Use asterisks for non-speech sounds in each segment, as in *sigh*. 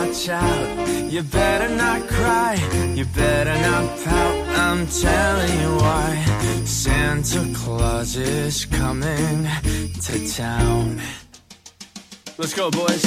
Watch out. You better not cry. You better not pout. I'm telling you why. Santa Claus is coming to town. Let's go, boys.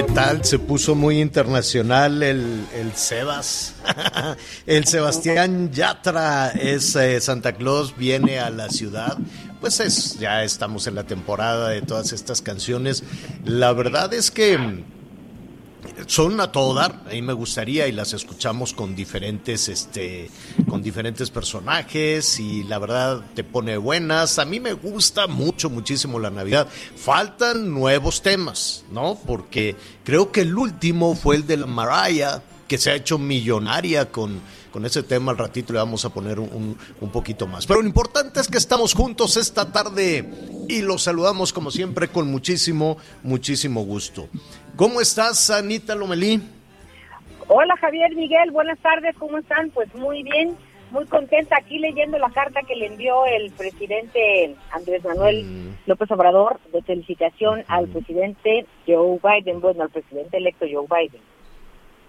¿Qué tal? Se puso muy internacional el, el Sebas. *laughs* el Sebastián Yatra es eh, Santa Claus, viene a la ciudad. Pues es, ya estamos en la temporada de todas estas canciones. La verdad es que son a todo dar, a mí me gustaría y las escuchamos con diferentes, este, con diferentes personajes y la verdad te pone buenas. A mí me gusta mucho, muchísimo la Navidad. Faltan nuevos temas, ¿no? Porque creo que el último fue el de la Mariah, que se ha hecho millonaria con, con ese tema. Al ratito le vamos a poner un, un poquito más. Pero lo importante es que estamos juntos esta tarde y los saludamos como siempre con muchísimo, muchísimo gusto. ¿Cómo estás, Anita Lomelí? Hola Javier Miguel, buenas tardes, ¿cómo están? Pues muy bien, muy contenta aquí leyendo la carta que le envió el presidente Andrés Manuel Mm. López Obrador de felicitación al presidente Joe Biden, bueno, al presidente electo Joe Biden.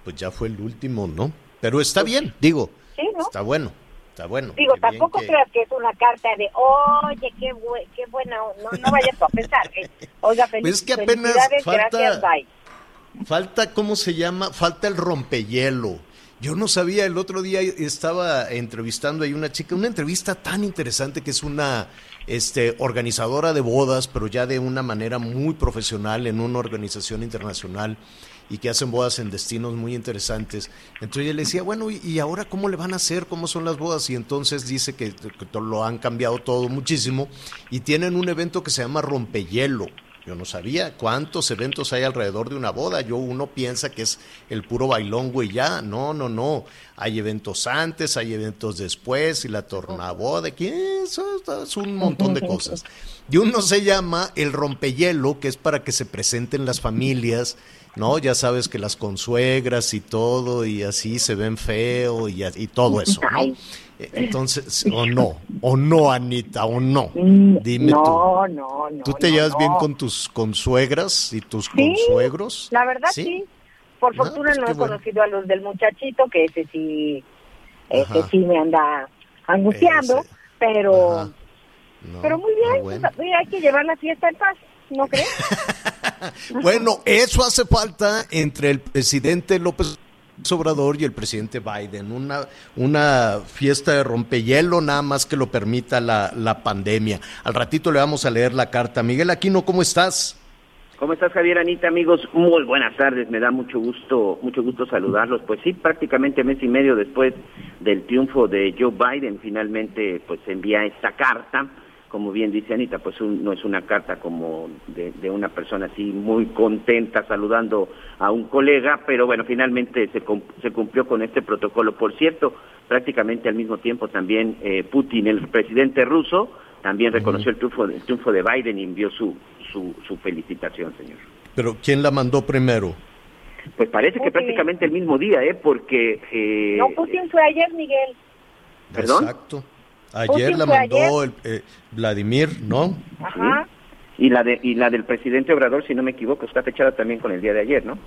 Pues ya fue el último, ¿no? Pero está bien, digo. Sí, ¿no? Está bueno, está bueno. Digo, tampoco que- creas que es una carta de, oye, qué, qué buena, no, no vayas a pensar. que, Oiga, feliz, *laughs* Pues es que apenas felicidades, falta- gracias, bye. Falta, ¿cómo se llama? Falta el rompehielo. Yo no sabía, el otro día estaba entrevistando ahí una chica, una entrevista tan interesante que es una este, organizadora de bodas, pero ya de una manera muy profesional en una organización internacional y que hacen bodas en destinos muy interesantes. Entonces yo le decía, bueno, ¿y- ¿y ahora cómo le van a hacer? ¿Cómo son las bodas? Y entonces dice que, que lo han cambiado todo muchísimo y tienen un evento que se llama rompehielo. Yo no sabía cuántos eventos hay alrededor de una boda. Yo uno piensa que es el puro bailongo y ya. No, no, no. Hay eventos antes, hay eventos después y la tornaboda. que Eso es un montón de cosas. Y uno se llama el rompehielo, que es para que se presenten las familias, ¿no? Ya sabes que las consuegras y todo, y así se ven feo y, y todo eso, ¿no? Eh, Entonces, o no, o no, Anita, o no. Mm, Dime tú. no, no, no. ¿Tú te no, llevas bien no. con tus consuegras y tus Sí, consuegros? La verdad sí. Por Ah, fortuna pues no he bueno. conocido a los del muchachito, que ese sí, ese Ajá. sí me anda angustiando, Ese. pero. No, pero muy bien, bueno. pues, hay que llevar la fiesta en paz, ¿no crees? *laughs* Bueno, eso hace falta entre el presidente López Obrador y el presidente Biden. Una, una fiesta de rompehielo, nada más que lo permita la, la pandemia. Al ratito le vamos a leer la carta. Miguel Aquino, ¿cómo estás? ¿Cómo estás, Javier Anita, amigos? Muy buenas tardes, me da mucho gusto, mucho gusto saludarlos. Pues sí, prácticamente mes y medio después del triunfo de Joe Biden, finalmente pues envía esta carta. Como bien dice Anita, pues un- no es una carta como de, de una persona así muy contenta saludando a un colega, pero bueno, finalmente se cumplió con este protocolo. Por cierto, prácticamente al mismo tiempo también eh, Putin, el presidente ruso, también reconoció el triunfo, el triunfo de Biden y envió su, su, su felicitación, señor. Pero ¿quién la mandó primero? Pues parece que prácticamente el mismo día, ¿eh? Porque... eh, no, Putin fue ayer, Miguel. ¿Perdón? Exacto. Ayer Putin la mandó el, eh, Vladimir, ¿no? Ajá. Y la, de, y la del presidente Obrador, si no me equivoco, está fechada también con el día de ayer, ¿no?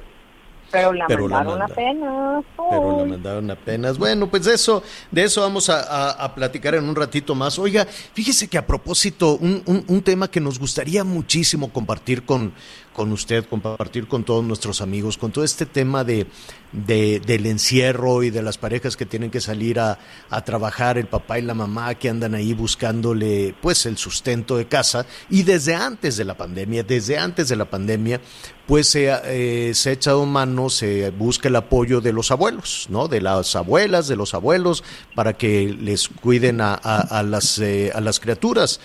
Pero la Pero la mandaron manda. apenas. Pero la mandaron apenas. Bueno, pues de eso, de eso vamos a, a- a platicar en un ratito más. Oiga, fíjese que a propósito, un, un- un tema que nos gustaría muchísimo compartir con, con usted, compartir con todos nuestros amigos, con todo este tema de, de, del encierro y de las parejas que tienen que salir a, trabajar, el papá y la mamá que andan ahí buscándole pues el sustento de casa y desde antes de la pandemia, desde antes de la pandemia, pues se, eh, se ha echado mano, se busca el apoyo de los abuelos, ¿no? De las abuelas, de los abuelos, para que les cuiden a las, eh, a las criaturas.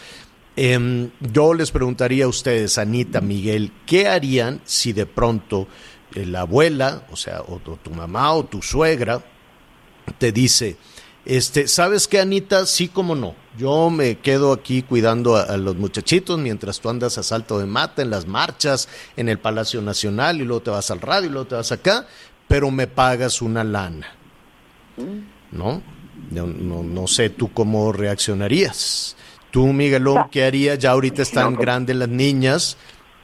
Eh, yo les preguntaría a ustedes, Anita, Miguel, ¿qué harían si de pronto eh, la abuela, o sea, o, o, tu mamá o tu suegra, te dice, este, ¿sabes qué, Anita? Sí, como no. Yo me quedo aquí cuidando a, a, los muchachitos mientras tú andas a salto de mata en las marchas, en el Palacio Nacional, y luego te vas al radio y luego te vas acá, pero me pagas una lana. ¿No? No, no, no sé tú cómo reaccionarías. Tú, Miguelón, ¿qué harías? Ya ahorita están grandes las niñas,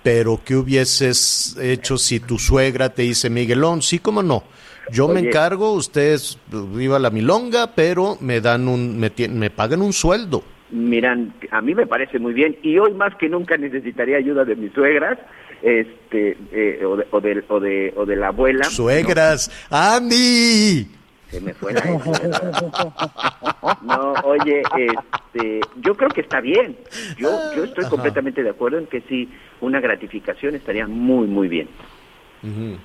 pero ¿qué hubieses hecho si tu suegra te dice, Miguelón, sí, cómo no? Yo Oye, me encargo, ustedes viva la milonga, pero me dan un, me, me pagan un sueldo. Miran, a mí me parece muy bien y hoy más que nunca necesitaría ayuda de mis suegras, este, eh, o, de, o, de, o, de, o de la abuela. Suegras, ¿no? Andy. Se me fue la *laughs* No, oye, este, yo creo que está bien. Yo, yo estoy Ajá. completamente de acuerdo en que sí, una gratificación estaría muy, muy bien. Uh -huh.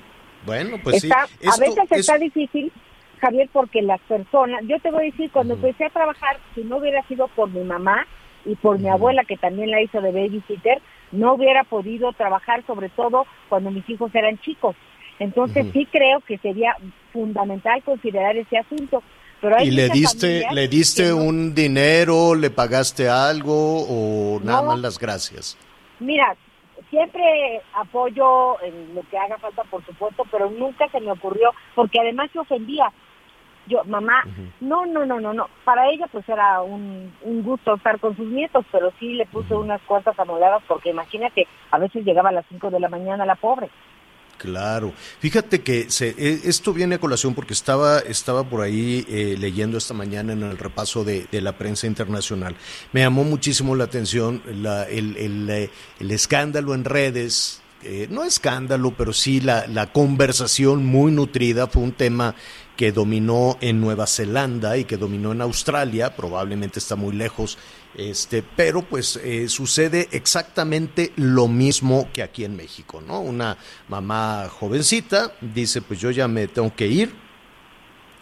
Bueno, pues está, sí. Esto, a veces es... está difícil, Javier, porque las personas, yo te voy a decir, cuando uh -huh. empecé a trabajar, si no hubiera sido por mi mamá y por uh -huh. mi abuela, que también la hizo de babysitter, no hubiera podido trabajar, sobre todo cuando mis hijos eran chicos. Entonces uh -huh. sí creo que sería fundamental considerar ese asunto. Pero hay ¿Y le diste, le diste no... un dinero, le pagaste algo o nada no. más las gracias? Mira, siempre apoyo en lo que haga falta, por supuesto, pero nunca se me ocurrió, porque además se ofendía. Yo, mamá, uh -huh. no, no, no, no, no. Para ella pues era un, un gusto estar con sus nietos, pero sí le puse unas cuantas anuladas porque imagínate, a veces llegaba a las 5 de la mañana la pobre. Claro. Fíjate que se, e, esto viene a colación porque estaba, estaba por ahí eh, leyendo esta mañana en el repaso de, la prensa internacional. Me llamó muchísimo la atención la, el, el, eh, el, escándalo en redes. Eh, no escándalo, pero sí la conversación muy nutrida. Fue un tema que dominó en Nueva Zelanda y que dominó en Australia. Probablemente está muy lejos este, pero pues eh, sucede exactamente lo mismo que aquí en México, ¿no? Una mamá jovencita dice, pues yo ya me tengo que ir,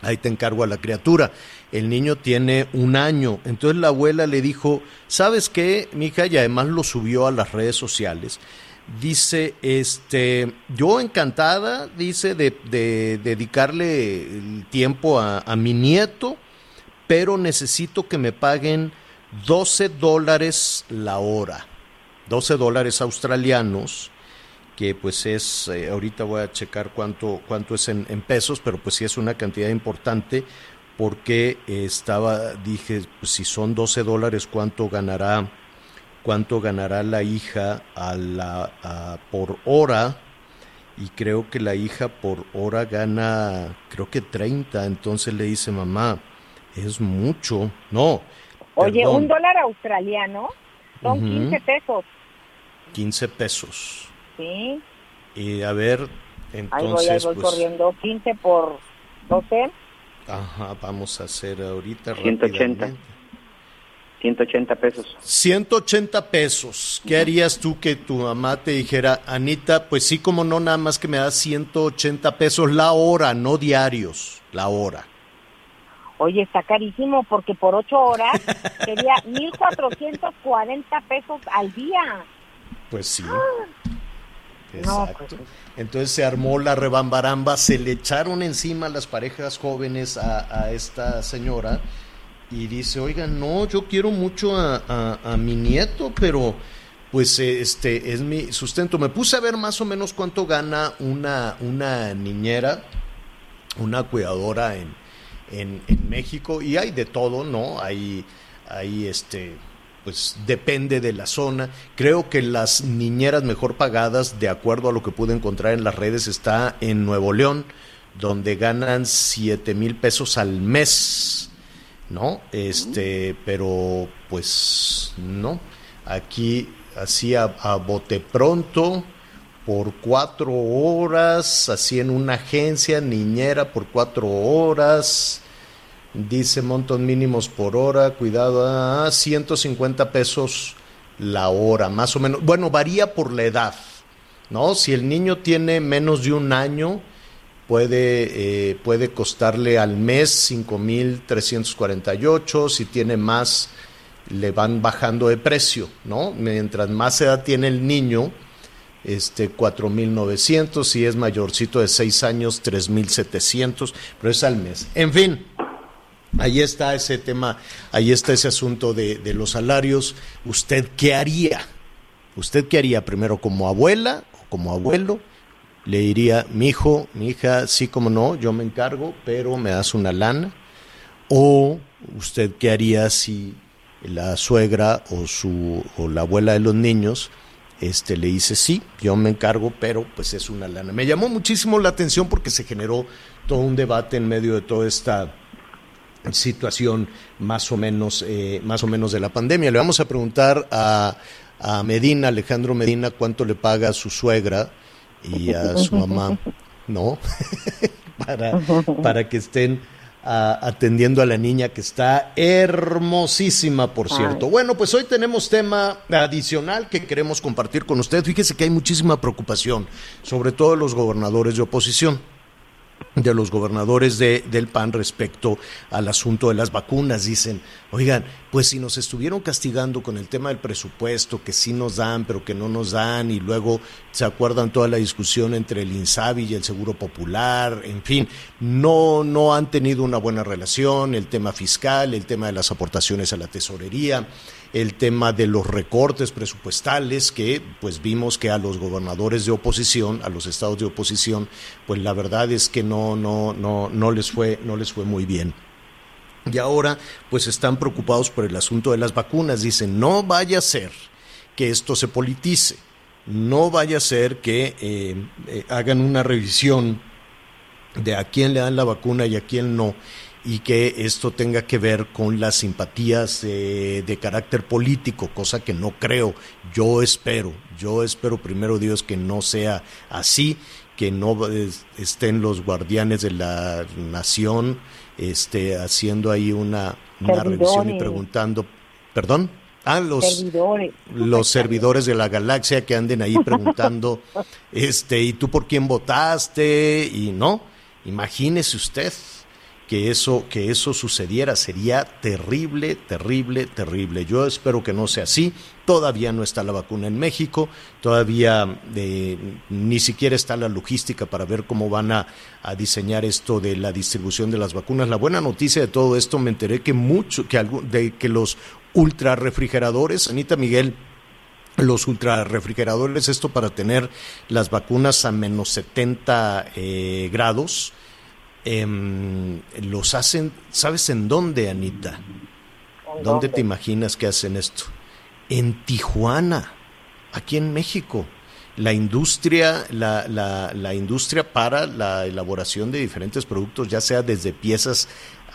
ahí te encargo a la criatura. El niño tiene un año, entonces la abuela le dijo, ¿sabes qué, mija? Y además lo subió a las redes sociales. Dice, este, yo encantada, dice, de, de dedicarle el tiempo a, mi nieto, pero necesito que me paguen 12 dólares la hora, 12 dólares australianos, que pues es, eh, ahorita voy a checar cuánto, cuánto es en, en, pesos, pero pues sí es una cantidad importante, porque estaba, dije, pues si son 12 dólares, ¿cuánto ganará, cuánto ganará la hija a la, a, por hora? Y creo que la hija por hora gana, creo que 30, entonces le dice mamá, es mucho, no, Oye, Perdón. un dólar australiano son uh -huh. 15 pesos. 15 pesos. Sí. Y a ver, entonces. Ahí voy, ahí voy pues, corriendo. 15 por 12. Ajá, vamos a hacer ahorita 180. 180 pesos. 180 pesos. ¿Qué harías tú que tu mamá te dijera, Anita, pues sí, como no, nada más que me das 180 pesos la hora, no diarios, la hora? Oye, está carísimo porque por ocho horas *laughs* sería 1.440 pesos al día. Pues sí. Exacto. No, pues... Entonces se armó la rebambaramba, se le echaron encima las parejas jóvenes a, a esta señora y dice, oiga, no, yo quiero mucho a, a, mi nieto, pero pues este es mi sustento. Me puse a ver más o menos cuánto gana una, una niñera, una cuidadora en, en, en, México y hay de todo, ¿no? Hay, hay este, pues depende de la zona. Creo que las niñeras mejor pagadas, de acuerdo a lo que pude encontrar en las redes, está en Nuevo León, donde ganan 7 mil pesos al mes, ¿no? Este, pero pues no. Aquí, así a, bote pronto, por cuatro horas, así en una agencia, niñera por cuatro horas, dice montos mínimos por hora, cuidado, a 150 pesos la hora, más o menos. Bueno, varía por la edad, ¿no? Si el niño tiene menos de un año, puede, eh, puede costarle al mes 5.348, si tiene más, le van bajando de precio, ¿no? Mientras más edad tiene el niño, este 4.900, si es mayorcito de 6 años, 3.700, pero es al mes. En fin, ahí está ese tema, ahí está ese asunto de, de los salarios. ¿Usted qué haría? ¿Usted qué haría primero como abuela o como abuelo? Le diría, mi hijo, mi hija, sí como no, yo me encargo, pero me das una lana. O usted qué haría si la suegra o su o la abuela de los niños este le dice sí, yo me encargo, pero pues es una lana. Me llamó muchísimo la atención porque se generó todo un debate en medio de toda esta situación más o menos eh, más o menos de la pandemia. Le vamos a preguntar a, a Medina, Alejandro Medina, cuánto le paga a su suegra y a su mamá, ¿no? *laughs* para, para que estén a, atendiendo a la niña que está hermosísima, por cierto. Ay. Bueno, pues hoy tenemos tema adicional que queremos compartir con usted. Fíjese que hay muchísima preocupación, sobre todo los gobernadores de oposición de los gobernadores de, del PAN respecto al asunto de las vacunas. Dicen, oigan, pues si nos estuvieron castigando con el tema del presupuesto, que sí nos dan, pero que no nos dan, y luego se acuerdan toda la discusión entre el INSABI y el Seguro Popular, en fin, no, no han tenido una buena relación, el tema fiscal, el tema de las aportaciones a la tesorería el tema de los recortes presupuestales que pues vimos que a los gobernadores de oposición, a los estados de oposición, pues la verdad es que no no no no les fue no les fue muy bien. Y ahora pues están preocupados por el asunto de las vacunas, dicen, no vaya a ser que esto se politice, no vaya a ser que eh, eh, hagan una revisión de a quién le dan la vacuna y a quién no y que esto tenga que ver con las simpatías eh, de carácter político, cosa que no creo. Yo espero, yo espero primero Dios que no sea así, que no estén los guardianes de la nación este, haciendo ahí una, una revisión y preguntando, perdón. Ah, los servidores. los servidores de la galaxia que anden ahí preguntando, *laughs* este, ¿y tú por quién votaste? Y no, imagínese usted, que eso, que eso sucediera. Sería terrible, terrible, terrible. Yo espero que no sea así. Todavía no está la vacuna en México, todavía eh, ni siquiera está la logística para ver cómo van a, diseñar esto de la distribución de las vacunas. La buena noticia de todo esto, me enteré que mucho, que, algo, de, que los ultra refrigeradores, Anita Miguel, los ultrarrefrigeradores, esto para tener las vacunas a menos 70 eh, grados, eh, los hacen, ¿sabes en dónde, Anita? ¿En ¿Dónde te imaginas que hacen esto? En Tijuana, aquí en México. La industria, la, la, la industria para la elaboración de diferentes productos, ya sea desde piezas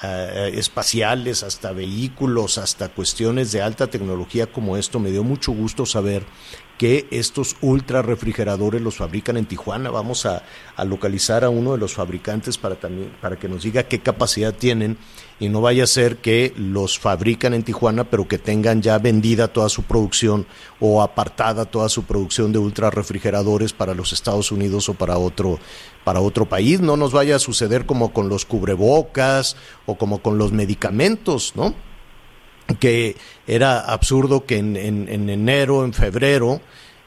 Uh, espaciales, hasta vehículos, hasta cuestiones de alta tecnología como esto. Me dio mucho gusto saber que estos ultra refrigeradores los fabrican en Tijuana. Vamos a, a, localizar a uno de los fabricantes para, también, para que nos diga qué capacidad tienen y no vaya a ser que los fabrican en Tijuana pero que tengan ya vendida toda su producción o apartada toda su producción de ultra refrigeradores para los Estados Unidos o para otro para otro país, no nos vaya a suceder como con los cubrebocas o como con los medicamentos, ¿no? Que era absurdo que en, en, en enero, en febrero,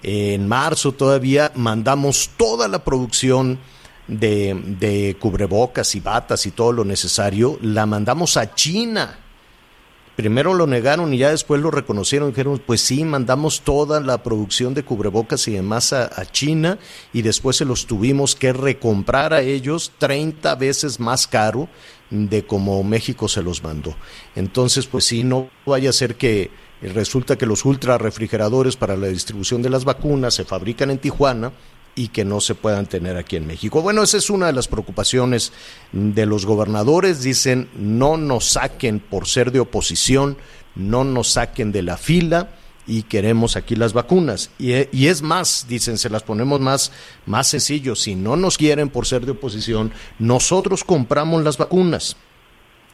en marzo todavía mandamos toda la producción de, de, cubrebocas y batas y todo lo necesario, la mandamos a China. Primero lo negaron y ya después lo reconocieron. Dijeron, pues sí, mandamos toda la producción de cubrebocas y demás a, a China y después se los tuvimos que recomprar a ellos 30 veces más caro de como México se los mandó. Entonces, pues sí, no vaya a ser que resulta que los ultra refrigeradores para la distribución de las vacunas se fabrican en Tijuana y que no se puedan tener aquí en México. Bueno, esa es una de las preocupaciones de los gobernadores. Dicen, no nos saquen por ser de oposición, no nos saquen de la fila y queremos aquí las vacunas. Y, es más, dicen, se las ponemos más, más sencillo. Si no nos quieren por ser de oposición, nosotros compramos las vacunas.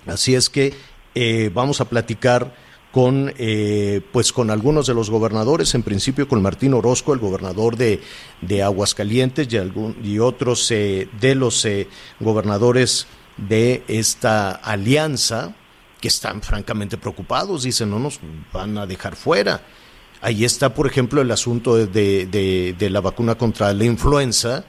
Así es que eh, vamos a platicar con eh, pues con algunos de los gobernadores, en principio con Martín Orozco, el gobernador de, de Aguascalientes y, algún, y otros eh, de los eh, gobernadores de esta alianza que están francamente preocupados, dicen no nos van a dejar fuera. Ahí está, por ejemplo, el asunto de, de, de la vacuna contra la influenza,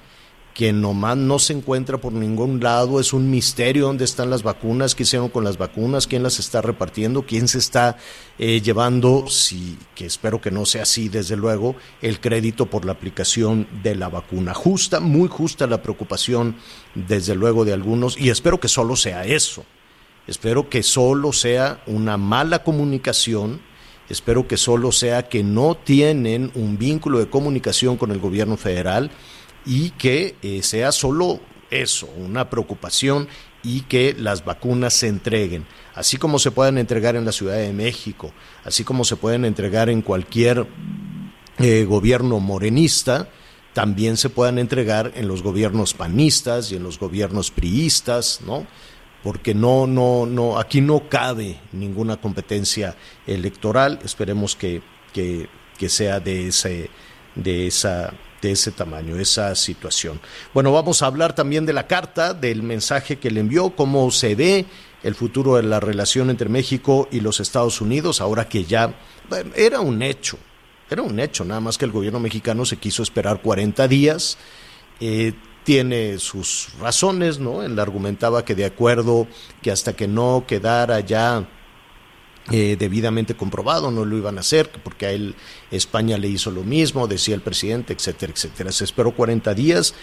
que nomás no se encuentra por ningún lado, es un misterio dónde están las vacunas, qué hicieron con las vacunas, quién las está repartiendo, quién se está eh, llevando, si, que espero que no sea así, desde luego, el crédito por la aplicación de la vacuna. Justa, muy justa la preocupación, desde luego, de algunos, y espero que solo sea eso. Espero que solo sea una mala comunicación, espero que solo sea que no tienen un vínculo de comunicación con el gobierno federal, y que eh, sea solo eso, una preocupación y que las vacunas se entreguen, así como se pueden entregar en la Ciudad de México, así como se pueden entregar en cualquier eh, gobierno morenista, también se puedan entregar en los gobiernos panistas y en los gobiernos priistas, ¿no? Porque no, no, no, aquí no cabe ninguna competencia electoral. Esperemos que, que, que sea de ese, de esa de ese tamaño, esa situación. Bueno, vamos a hablar también de la carta, del mensaje que le envió, cómo se ve el futuro de la relación entre México y los Estados Unidos, ahora que ya era un hecho, era un hecho, nada más que el gobierno mexicano se quiso esperar 40 días. Eh, tiene sus razones, ¿no? Él argumentaba que de acuerdo que hasta que no quedara ya eh, debidamente comprobado, no lo iban a hacer, porque a él España le hizo lo mismo, decía el presidente, etcétera, etcétera. Se esperó 40 días,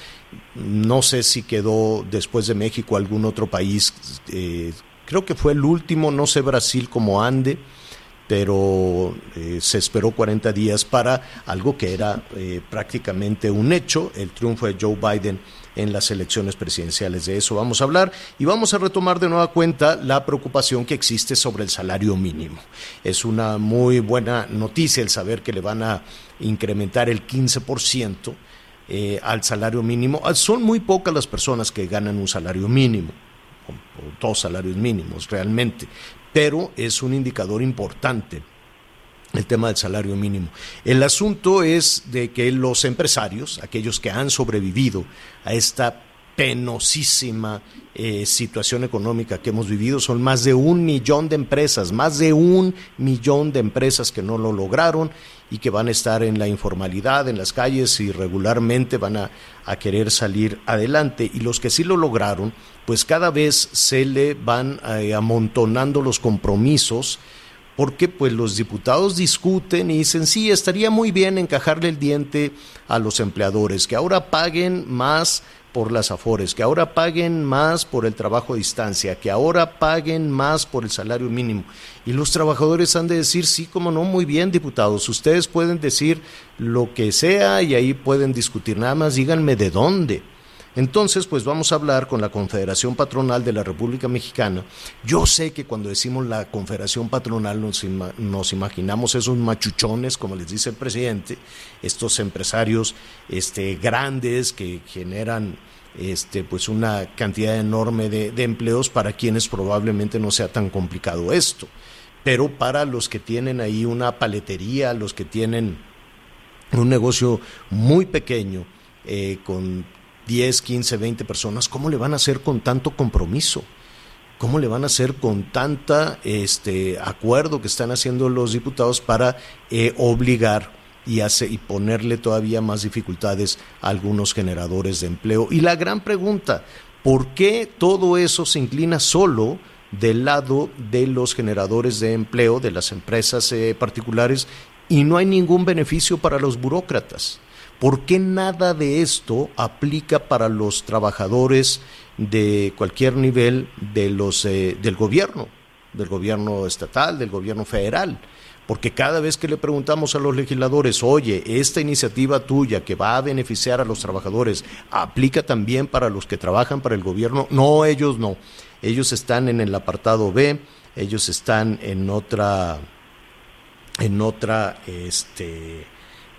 no sé si quedó después de México algún otro país, eh, creo que fue el último, no sé Brasil como ande, pero eh, se esperó 40 días para algo que era prácticamente un hecho, el triunfo de Joe Biden en las elecciones presidenciales. De eso vamos a hablar y vamos a retomar de nueva cuenta la preocupación que existe sobre el salario mínimo. Es una muy buena noticia el saber que le van a incrementar el 15% eh, al salario mínimo. Ah, son muy pocas las personas que ganan un salario mínimo, o dos salarios mínimos realmente, pero es un indicador importante el tema del salario mínimo. El asunto es de que los empresarios, aquellos que han sobrevivido a esta penosísima eh, situación económica que hemos vivido, son más de un millón de empresas, más de un millón de empresas que no lo lograron y que van a estar en la informalidad, en las calles y regularmente van a, a querer salir adelante. Y los que sí lo lograron, pues cada vez se le van eh, amontonando los compromisos porque pues los diputados discuten y dicen, sí, estaría muy bien encajarle el diente a los empleadores, que ahora paguen más por las afores, que ahora paguen más por el trabajo a distancia, que ahora paguen más por el salario mínimo. Y los trabajadores han de decir, sí, como no, muy bien, diputados, ustedes pueden decir lo que sea y ahí pueden discutir, nada más díganme de dónde. Entonces, pues vamos a hablar con la Confederación Patronal de la República Mexicana. Yo sé que cuando decimos la Confederación Patronal nos, imaginamos esos machuchones, como les dice el presidente, estos empresarios este, grandes que generan este, pues una cantidad enorme de, de empleos para quienes probablemente no sea tan complicado esto. Pero para los que tienen ahí una paletería, los que tienen un negocio muy pequeño, eh, con 10, 15, 20 personas, ¿cómo le van a hacer con tanto compromiso? ¿Cómo le van a hacer con tanta este acuerdo que están haciendo los diputados para eh, obligar y, y ponerle todavía más dificultades a algunos generadores de empleo? Y la gran pregunta, ¿por qué todo eso se inclina solo del lado de los generadores de empleo, de las empresas eh, particulares, y no hay ningún beneficio para los burócratas? ¿Por qué nada de esto aplica para los trabajadores de cualquier nivel de los, eh, del gobierno, del gobierno estatal, del gobierno federal? Porque cada vez que le preguntamos a los legisladores, oye, esta iniciativa tuya que va a beneficiar a los trabajadores, ¿aplica también para los que trabajan para el gobierno? No, ellos no. Ellos están en el apartado B, ellos están en otra en otra, este,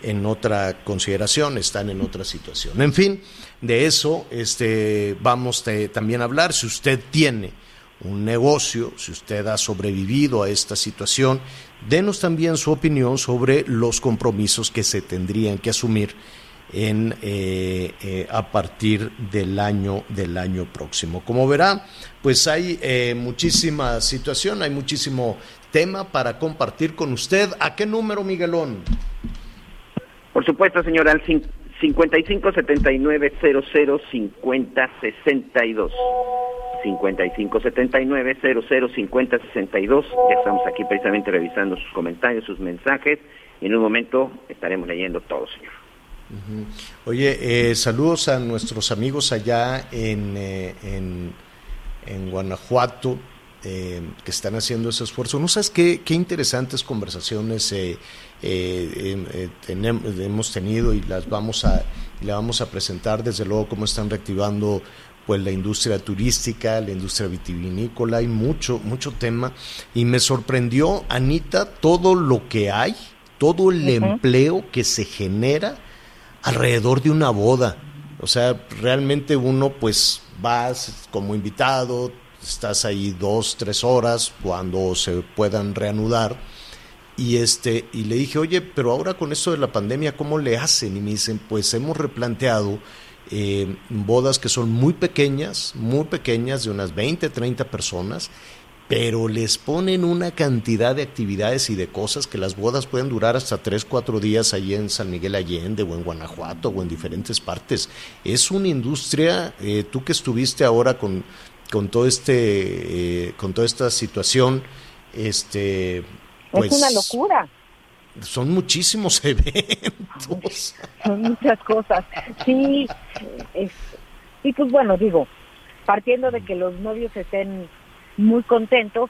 en otra consideración, están en otra situación. En fin, de eso este, vamos también a hablar. Si usted tiene un negocio, si usted ha sobrevivido a esta situación, denos también su opinión sobre los compromisos que se tendrían que asumir en, eh, eh, a partir del año del año próximo. Como verá, pues hay eh, muchísima situación, hay muchísimo tema para compartir con usted. ¿A qué número, Miguelón? Por supuesto, señor, al 55 79 00 50 62. 55 79 00 50 62. Ya estamos aquí precisamente revisando sus comentarios, sus mensajes. Y en un momento estaremos leyendo todo, señor. Oye, eh, saludos a nuestros amigos allá en, eh, en, Guanajuato. Eh, que están haciendo ese esfuerzo. No sabes qué, qué interesantes conversaciones hemos tenido y las vamos a vamos a presentar desde luego cómo están reactivando pues la industria turística, la industria vitivinícola, hay mucho mucho tema y me sorprendió Anita todo lo que hay, todo el empleo que se genera alrededor de una boda. O sea, realmente uno pues vas como invitado, estás ahí dos, tres horas cuando se puedan reanudar. Y este, y le dije, oye, pero ahora con esto de la pandemia, ¿cómo le hacen? Y me dicen, pues hemos replanteado eh, bodas que son muy pequeñas, muy pequeñas, de unas 20, 30 personas, pero les ponen una cantidad de actividades y de cosas que las bodas pueden durar hasta tres, cuatro días allí en San Miguel Allende o en Guanajuato o en diferentes partes. Es una industria, eh, tú que estuviste ahora con, con todo este, eh, con toda esta situación, este, pues, es una locura. Son muchísimos *laughs* eventos. *laughs* Son muchas cosas. Sí, y pues bueno, digo, partiendo de que los novios estén muy contentos.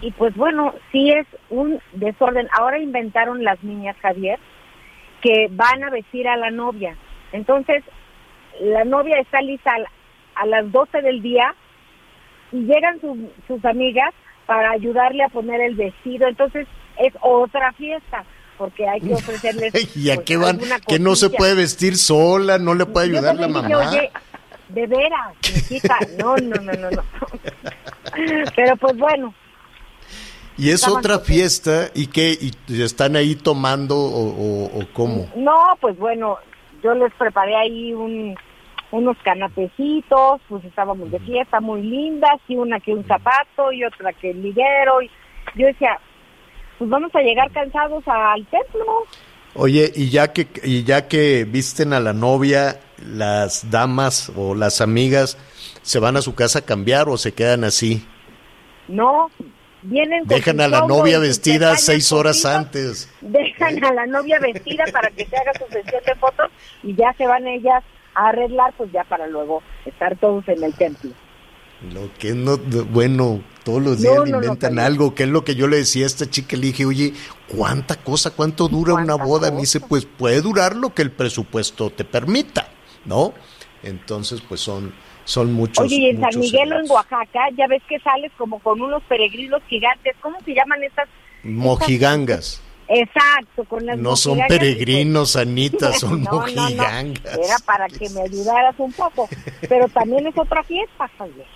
Y pues bueno, sí es un desorden. Ahora inventaron las niñas, Javier, que van a vestir a la novia. Entonces, la novia está lista a, las 12 del día y llegan sus amigas para ayudarle a poner el vestido. Entonces, es otra fiesta porque hay que ofrecerles. *laughs* ¿Y a pues, qué van? Que no se puede vestir sola, no le puede ayudar la mamá. de veras, *laughs* no, no, no, no, no. *laughs* Pero pues bueno. ¿Y es otra fiesta? ¿Y qué? ¿Y están ahí tomando o, o, cómo? No, pues bueno, yo les preparé ahí un, unos canapecitos, pues estábamos de fiesta muy lindas, y una que un zapato y otra que el liguero. Y yo decía, pues vamos a llegar cansados al templo. Oye, y ya que y ya que visten a la novia, las damas o las amigas se van a su casa a cambiar o se quedan así? No, vienen Dejan a la novia vestida seis horas antes. Dejan a la novia vestida para que se haga su sesión de fotos y ya se van ellas a arreglar, pues ya para luego estar todos en el templo. Lo que no, bueno, todos los días inventan algo, que es lo que yo le decía a esta chica, le dije, oye, ¿cuánta cosa, cuánto dura una boda? Me dice, pues puede durar lo que el presupuesto te permita, ¿no? Entonces, pues son, son muchos. Oye, y en San Miguel o en Oaxaca, ya ves que sales como con unos peregrinos gigantes. ¿Cómo se llaman estas? Mojigangas. Exacto, con las No son peregrinos, *laughs* Anita, son mojigangas. Era para que me ayudaras un poco. Pero también es otra fiesta, Javier.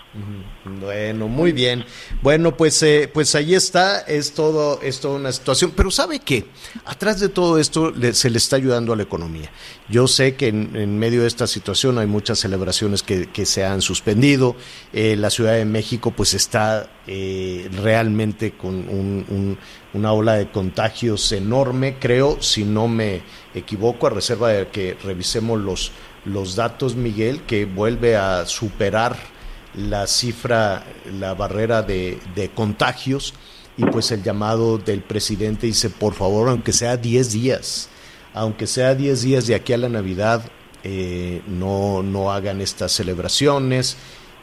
Bueno, muy bien. Bueno, pues, eh, pues ahí está, es todo, es toda una situación. Pero ¿sabe qué? Atrás de todo esto se le está ayudando a la economía. Yo sé que en, medio de esta situación hay muchas celebraciones que, se han suspendido. Eh, la Ciudad de México pues está eh, realmente con una ola de contagios enorme, creo, si no me equivoco, a reserva de que revisemos los, los datos, Miguel, que vuelve a superar la cifra, la barrera de, contagios y pues el llamado del presidente dice, por favor, aunque sea 10 días, aunque sea 10 días de aquí a la Navidad, eh, no, no hagan estas celebraciones.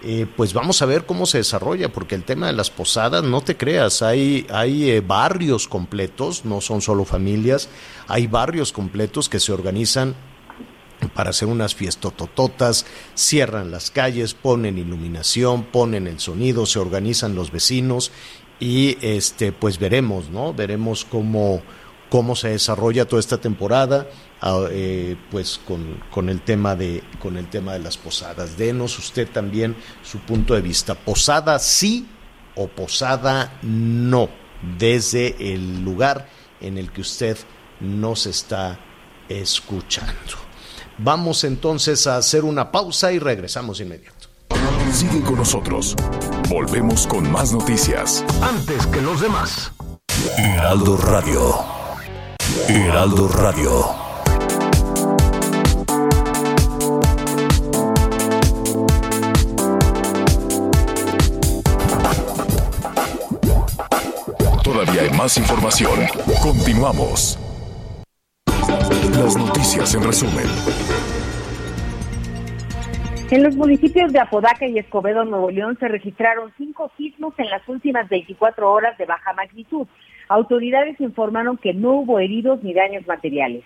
Eh, pues vamos a ver cómo se desarrolla, porque el tema de las posadas, no te creas, hay, hay eh, barrios completos, no son solo familias, hay barrios completos que se organizan para hacer unas fiestotototas, cierran las calles, ponen iluminación, ponen el sonido, se organizan los vecinos y este pues veremos, ¿no? Veremos cómo, cómo se desarrolla toda esta temporada. Ah, eh, pues con, con, el tema de con el tema de las posadas. Denos usted también su punto de vista. Posada sí o posada no, desde el lugar en el que usted nos está escuchando. Vamos entonces a hacer una pausa y regresamos inmediato. Sigue con nosotros. Volvemos con más noticias. Antes que los demás. Heraldo Radio. Heraldo Radio. Todavía hay más información. Continuamos. Las noticias en resumen. En los municipios de Apodaca y Escobedo, Nuevo León, se registraron cinco sismos en las últimas 24 horas de baja magnitud. Autoridades informaron que no hubo heridos ni daños materiales.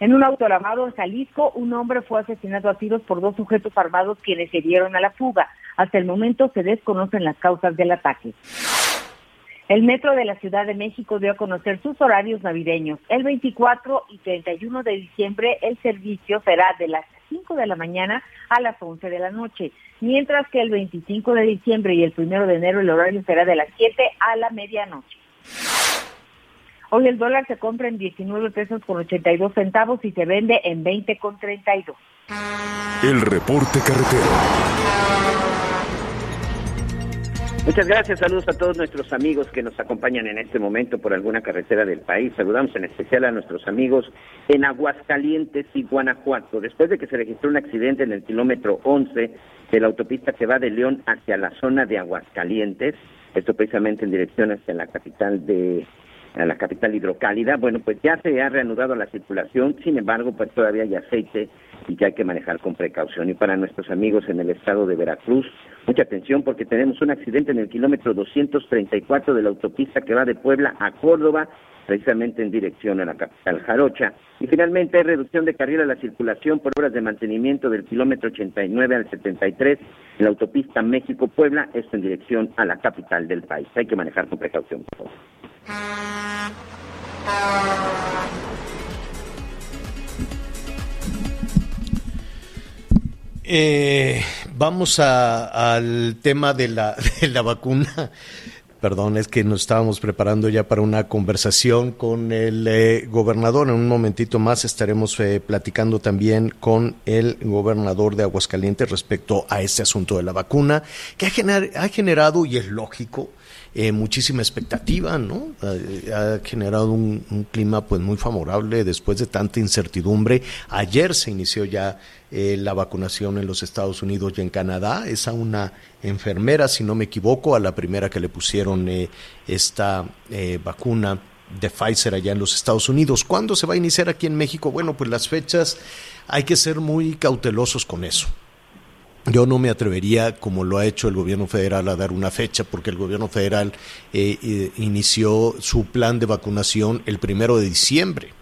En un autolavado en Jalisco, un hombre fue asesinado a tiros por dos sujetos armados quienes se dieron a la fuga. Hasta el momento se desconocen las causas del ataque. El Metro de la Ciudad de México dio a conocer sus horarios navideños. El 24 y 31 de diciembre el servicio será de las 5 de la mañana a las 11 de la noche, mientras que el 25 de diciembre y el 1 de enero el horario será de las 7 a la medianoche. Hoy el dólar se compra en 19 pesos con 82 centavos y se vende en 20 con 32. El reporte carretero. Muchas gracias, saludos a todos nuestros amigos que nos acompañan en este momento por alguna carretera del país. Saludamos en especial a nuestros amigos en Aguascalientes y Guanajuato. Después de que se registró un accidente en el kilómetro 11 de la autopista que va de León hacia la zona de Aguascalientes, esto precisamente en dirección hacia la capital de a la capital hidrocálida. Bueno, pues ya se ha reanudado la circulación, sin embargo, pues todavía hay aceite y que hay que manejar con precaución. Y para nuestros amigos en el estado de Veracruz, mucha atención porque tenemos un accidente en el kilómetro 234 de la autopista que va de Puebla a Córdoba, precisamente en dirección a la capital Jarocha. Y finalmente hay reducción de carril a la circulación por horas de mantenimiento del kilómetro 89 al 73 en la autopista México-Puebla, esto en dirección a la capital del país. Hay que manejar con precaución, por. Eh, vamos al tema de la, *laughs* de la vacuna. Perdón, es que nos estábamos preparando ya para una conversación con el eh, gobernador. En un momentito más estaremos eh, platicando también con el gobernador de Aguascalientes respecto a este asunto de la vacuna, que ha generado, y es lógico, eh, muchísima expectativa, ¿no? ha generado un, clima pues muy favorable después de tanta incertidumbre. Ayer se inició ya eh, la vacunación en los Estados Unidos y en Canadá. Es a una enfermera, si no me equivoco, a la primera que le pusieron eh, esta vacuna de Pfizer allá en los Estados Unidos. ¿Cuándo se va a iniciar aquí en México? Bueno, pues las fechas hay que ser muy cautelosos con eso. Yo no me atrevería, como lo ha hecho el gobierno federal, a dar una fecha, porque el gobierno federal eh, inició su plan de vacunación el primero de diciembre.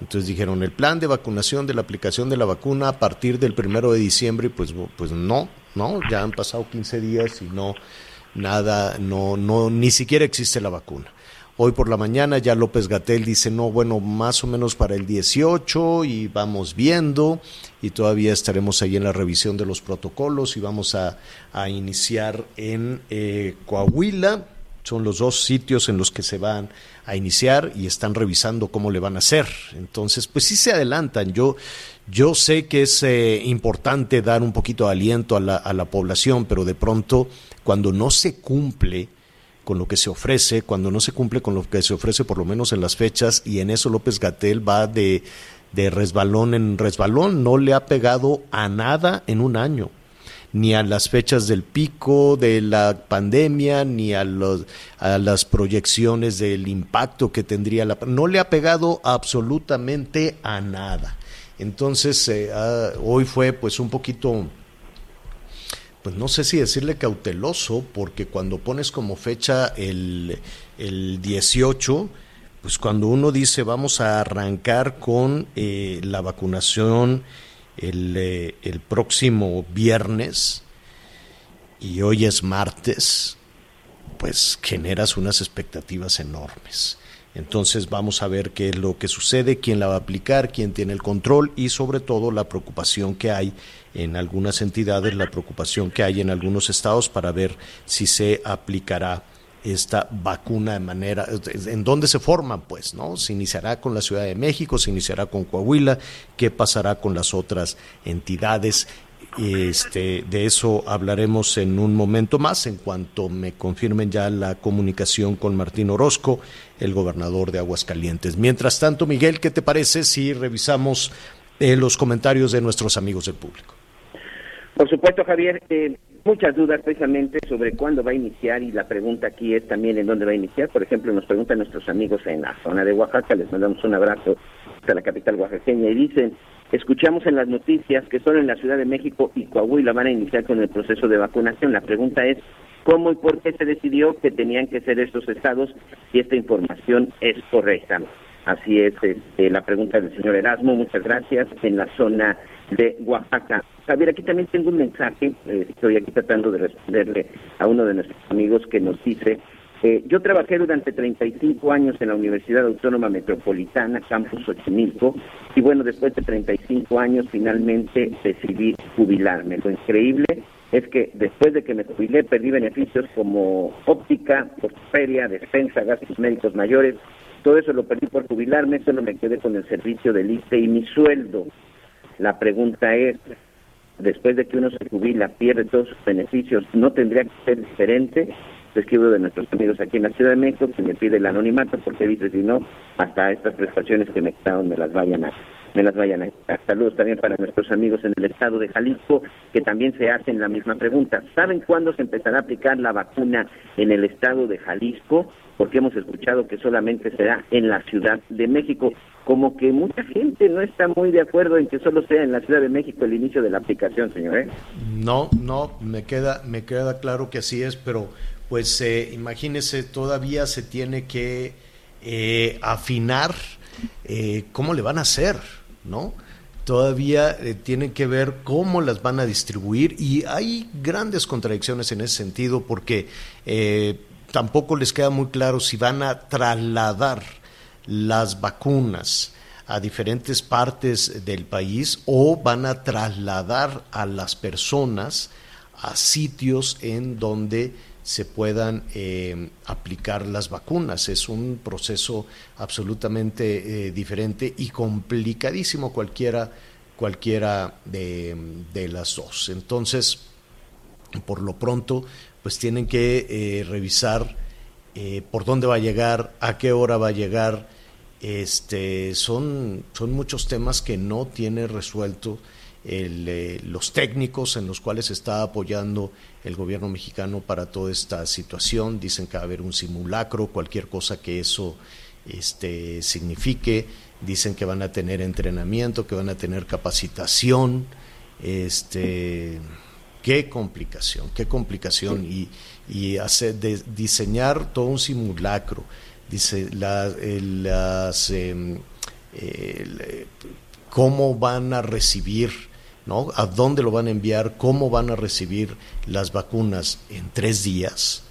Entonces dijeron, el plan de vacunación de la aplicación de la vacuna a partir del primero de diciembre, pues, pues no, no, ya han pasado 15 días y no, nada, no, no, ni siquiera existe la vacuna. Hoy por la mañana ya López Gatel dice, no, bueno, más o menos para el 18 y vamos viendo y todavía estaremos ahí en la revisión de los protocolos y vamos a, a iniciar en eh, Coahuila. Son los dos sitios en los que se van a iniciar y están revisando cómo le van a hacer. Entonces, pues sí se adelantan. Yo, yo sé que es eh, importante dar un poquito de aliento a la, a la población, pero de pronto, cuando no se cumple, con lo que se ofrece, cuando no se cumple con lo que se ofrece, por lo menos en las fechas, y en eso López Gatel va de, de resbalón en resbalón, no le ha pegado a nada en un año ni a las fechas del pico de la pandemia, ni a, los, a las proyecciones del impacto que tendría la... No le ha pegado absolutamente a nada. Entonces, eh, ah, hoy fue pues un poquito pues no sé si decirle cauteloso, porque cuando pones como fecha el, el 18, pues cuando uno dice vamos a arrancar con eh, la vacunación el, eh, el próximo viernes y hoy es martes, pues generas unas expectativas enormes. Entonces vamos a ver qué es lo que sucede, quién la va a aplicar, quién tiene el control y sobre todo la preocupación que hay en algunas entidades, la preocupación que hay en algunos estados para ver si se aplicará esta vacuna de manera, en dónde se forman, pues, ¿no? Se iniciará con la Ciudad de México, se iniciará con Coahuila, qué pasará con las otras entidades. Este, de eso hablaremos en un momento más, en cuanto me confirmen ya la comunicación con Martín Orozco, el gobernador de Aguascalientes. Mientras tanto, Miguel, ¿qué te parece si revisamos eh, los comentarios de nuestros amigos del público? Por supuesto, Javier. Eh, muchas dudas precisamente sobre cuándo va a iniciar y la pregunta aquí es también en dónde va a iniciar. Por ejemplo, nos preguntan nuestros amigos en la zona de Oaxaca, les mandamos un abrazo hasta la capital oaxaqueña y dicen, escuchamos en las noticias que solo en la Ciudad de México y Coahuila van a iniciar con el proceso de vacunación. La pregunta es, ¿cómo y por qué se decidió que tenían que ser estos estados si esta información es correcta? Así es este, la pregunta del señor Erasmo, muchas gracias, en la zona de Oaxaca. Javier, aquí también tengo un mensaje, eh, estoy aquí tratando de responderle a uno de nuestros amigos que nos dice, eh, yo trabajé durante 35 años en la Universidad Autónoma Metropolitana, Campus Xochimilco, y bueno, después de 35 años finalmente decidí jubilarme. Lo increíble es que después de que me jubilé perdí beneficios como óptica, ortopedia, defensa, gastos médicos mayores, todo eso lo perdí por jubilarme, solo me quedé con el servicio del ISTE y mi sueldo. La pregunta es, después de que uno se jubila, pierde todos sus beneficios, ¿no tendría que ser diferente? Te escribo de nuestros amigos aquí en la Ciudad de México, que me pide el anonimato, porque dice, si no, hasta estas prestaciones que me quitaron me las vayan a me las vayan a Saludos también para nuestros amigos en el estado de Jalisco, que también se hacen la misma pregunta. ¿Saben cuándo se empezará a aplicar la vacuna en el estado de Jalisco? Porque hemos escuchado que solamente será en la Ciudad de México. Como que mucha gente no está muy de acuerdo en que solo sea en la Ciudad de México el inicio de la aplicación, señor. ¿eh? No, no, me queda, me queda claro que así es, pero pues eh, imagínese, todavía se tiene que eh, afinar eh, cómo le van a hacer, ¿no? Todavía eh, tienen que ver cómo las van a distribuir y hay grandes contradicciones en ese sentido porque tampoco les queda muy claro si van a trasladar las vacunas a diferentes partes del país o van a trasladar a las personas a sitios en donde se puedan eh, aplicar las vacunas. Es un proceso absolutamente eh, diferente y complicadísimo cualquiera, cualquiera de, de, las dos. Entonces, por lo pronto, pues tienen que eh, revisar por dónde va a llegar, a qué hora va a llegar. Este, son, son muchos temas que no tiene resuelto el, eh, los técnicos en los cuales está apoyando el gobierno mexicano para toda esta situación. Dicen que va a haber un simulacro, cualquier cosa que eso este, signifique. Dicen que van a tener entrenamiento, que van a tener capacitación. Este, qué complicación, qué complicación. Y, y hacer, de, diseñar todo un simulacro. Dice, la, el, las, eh, el, cómo van a recibir, ¿no? ¿A dónde lo van a enviar? ¿Cómo van a recibir las vacunas en tres días?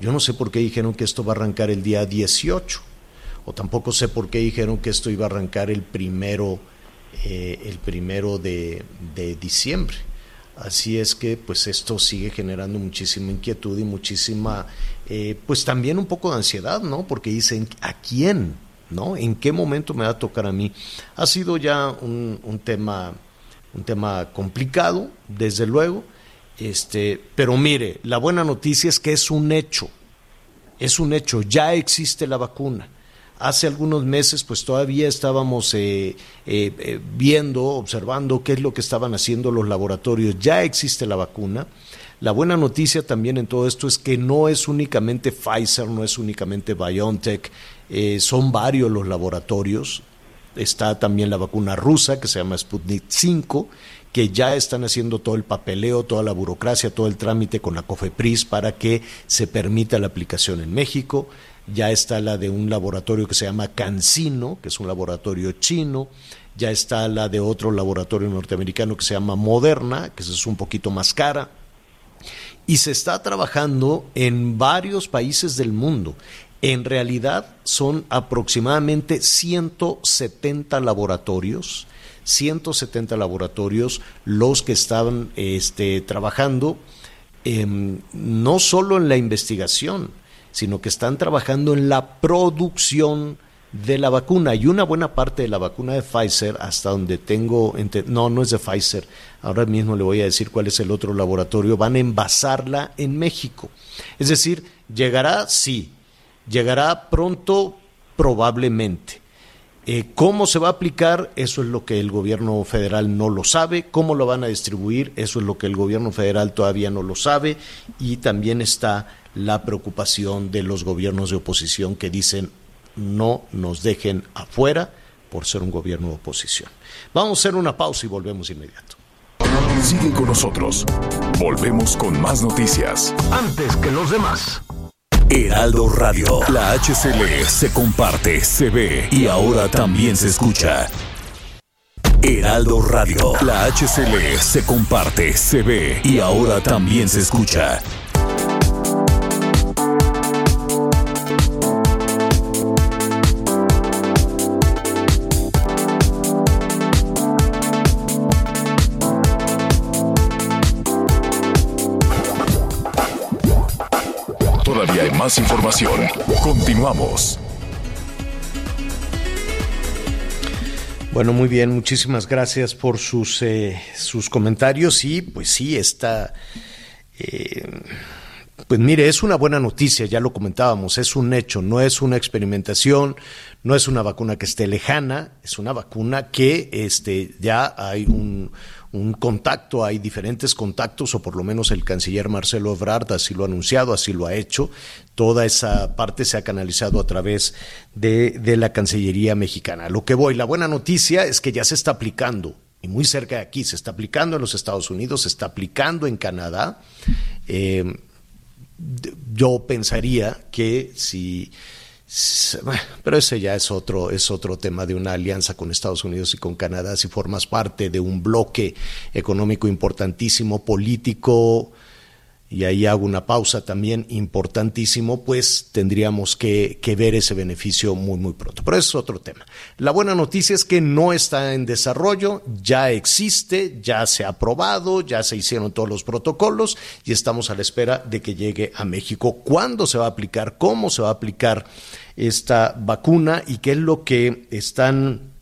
Yo no sé por qué dijeron que esto va a arrancar el día 18, o tampoco sé por qué dijeron que esto iba a arrancar el primero, eh, el primero de diciembre. Así es que pues esto sigue generando muchísima inquietud y muchísima, eh, pues también un poco de ansiedad, ¿no? Porque dicen, ¿a quién? ¿No? ¿En qué momento me va a tocar a mí? Ha sido ya un, tema, un tema complicado, desde luego, este, pero mire, la buena noticia es que es un hecho, es un hecho, ya existe la vacuna hace algunos meses pues todavía estábamos eh, eh, eh, viendo, observando qué es lo que estaban haciendo los laboratorios. Ya existe la vacuna. La buena noticia también en todo esto es que no es únicamente Pfizer, no es únicamente BioNTech, son varios los laboratorios. Está también la vacuna rusa que se llama Sputnik 5, que ya están haciendo todo el papeleo, toda la burocracia, todo el trámite con la COFEPRIS para que se permita la aplicación en México. Ya está la de un laboratorio que se llama Cancino, que es un laboratorio chino, ya está la de otro laboratorio norteamericano que se llama Moderna, que es un poquito más cara, y se está trabajando en varios países del mundo. En realidad son aproximadamente 170 laboratorios, 170 laboratorios los que estaban este, trabajando no solo en la investigación, sino que están trabajando en la producción de la vacuna y una buena parte de la vacuna de Pfizer, hasta donde tengo, no, no es de Pfizer, ahora mismo le voy a decir cuál es el otro laboratorio, van a envasarla en México. Es decir, llegará, sí, llegará pronto, probablemente. Eh, ¿Cómo se va a aplicar? Eso es lo que el gobierno federal no lo sabe. ¿Cómo lo van a distribuir? Eso es lo que el gobierno federal todavía no lo sabe. Y también está la preocupación de los gobiernos de oposición que dicen no nos dejen afuera por ser un gobierno de oposición. Vamos a hacer una pausa y volvemos inmediato. Sigue con nosotros. Volvemos con más noticias. Antes que los demás. Heraldo Radio. La HCL se comparte, se ve y ahora también se escucha. Heraldo Radio. La HCL se comparte, se ve y ahora también se escucha. Información. Continuamos. Bueno, muy bien, muchísimas gracias por sus, eh, sus comentarios y pues sí, está... Eh, pues mire, es una buena noticia, ya lo comentábamos, es un hecho, no es una experimentación, no es una vacuna que esté lejana, es una vacuna que este, ya hay un, un contacto, hay diferentes contactos, o por lo menos el canciller Marcelo Ebrard así lo ha anunciado, así lo ha hecho. Toda esa parte se ha canalizado a través de, de la Cancillería mexicana. Lo que voy, la buena noticia es que ya se está aplicando, y muy cerca de aquí, se está aplicando en los Estados Unidos, se está aplicando en Canadá. Eh, yo pensaría que si pero ese ya es otro, es otro tema de una alianza con Estados Unidos y con Canadá. Si formas parte de un bloque económico importantísimo, político, y ahí hago una pausa también importantísimo, pues tendríamos que, que, ver ese beneficio muy, muy pronto. Pero eso es otro tema. La buena noticia es que no está en desarrollo, ya existe, ya se ha aprobado, ya se hicieron todos los protocolos y estamos a la espera de que llegue a México. ¿Cuándo se va a aplicar? ¿Cómo se va a aplicar esta vacuna? ¿Y qué es lo que están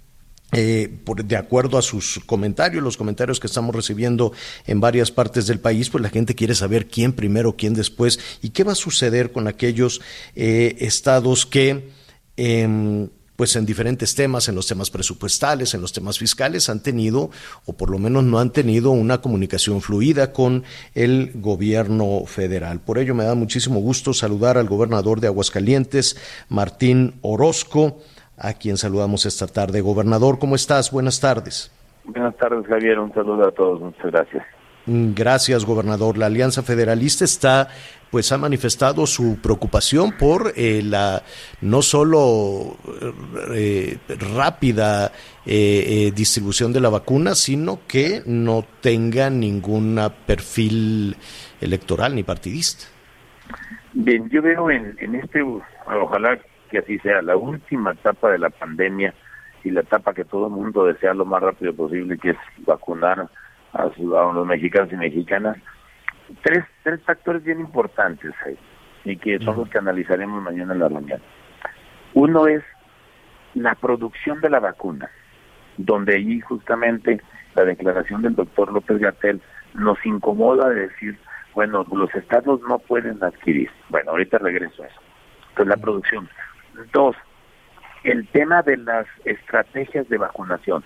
eh, por, de acuerdo a sus comentarios, los comentarios que estamos recibiendo en varias partes del país, pues la gente quiere saber quién primero, quién después y qué va a suceder con aquellos eh, estados que... Em, pues en diferentes temas, en los temas presupuestales, en los temas fiscales, han tenido, o por lo menos no han tenido, una comunicación fluida con el gobierno federal. Por ello me da muchísimo gusto saludar al gobernador de Aguascalientes, Martín Orozco a quien saludamos esta tarde. Gobernador, ¿cómo estás? Buenas tardes. Buenas tardes, Javier. Un saludo a todos. Muchas gracias. Mm, gracias, gobernador. La Alianza Federalista está, pues, ha manifestado su preocupación por eh, la no solo eh, rápida eh, distribución de la vacuna, sino que no tenga ningún perfil electoral ni partidista. Bien, yo veo en, en este, ojalá que así sea, la última etapa de la pandemia y la etapa que todo el mundo desea lo más rápido posible, que es vacunar a, los mexicanos y mexicanas. Tres, tres factores bien importantes ahí y que son los que analizaremos mañana en la reunión. Uno es la producción de la vacuna, donde allí justamente la declaración del doctor López Gatel nos incomoda de decir, bueno, los estados no pueden adquirir. Bueno, ahorita regreso a eso. Entonces, la producción. Dos, el tema de las estrategias de vacunación,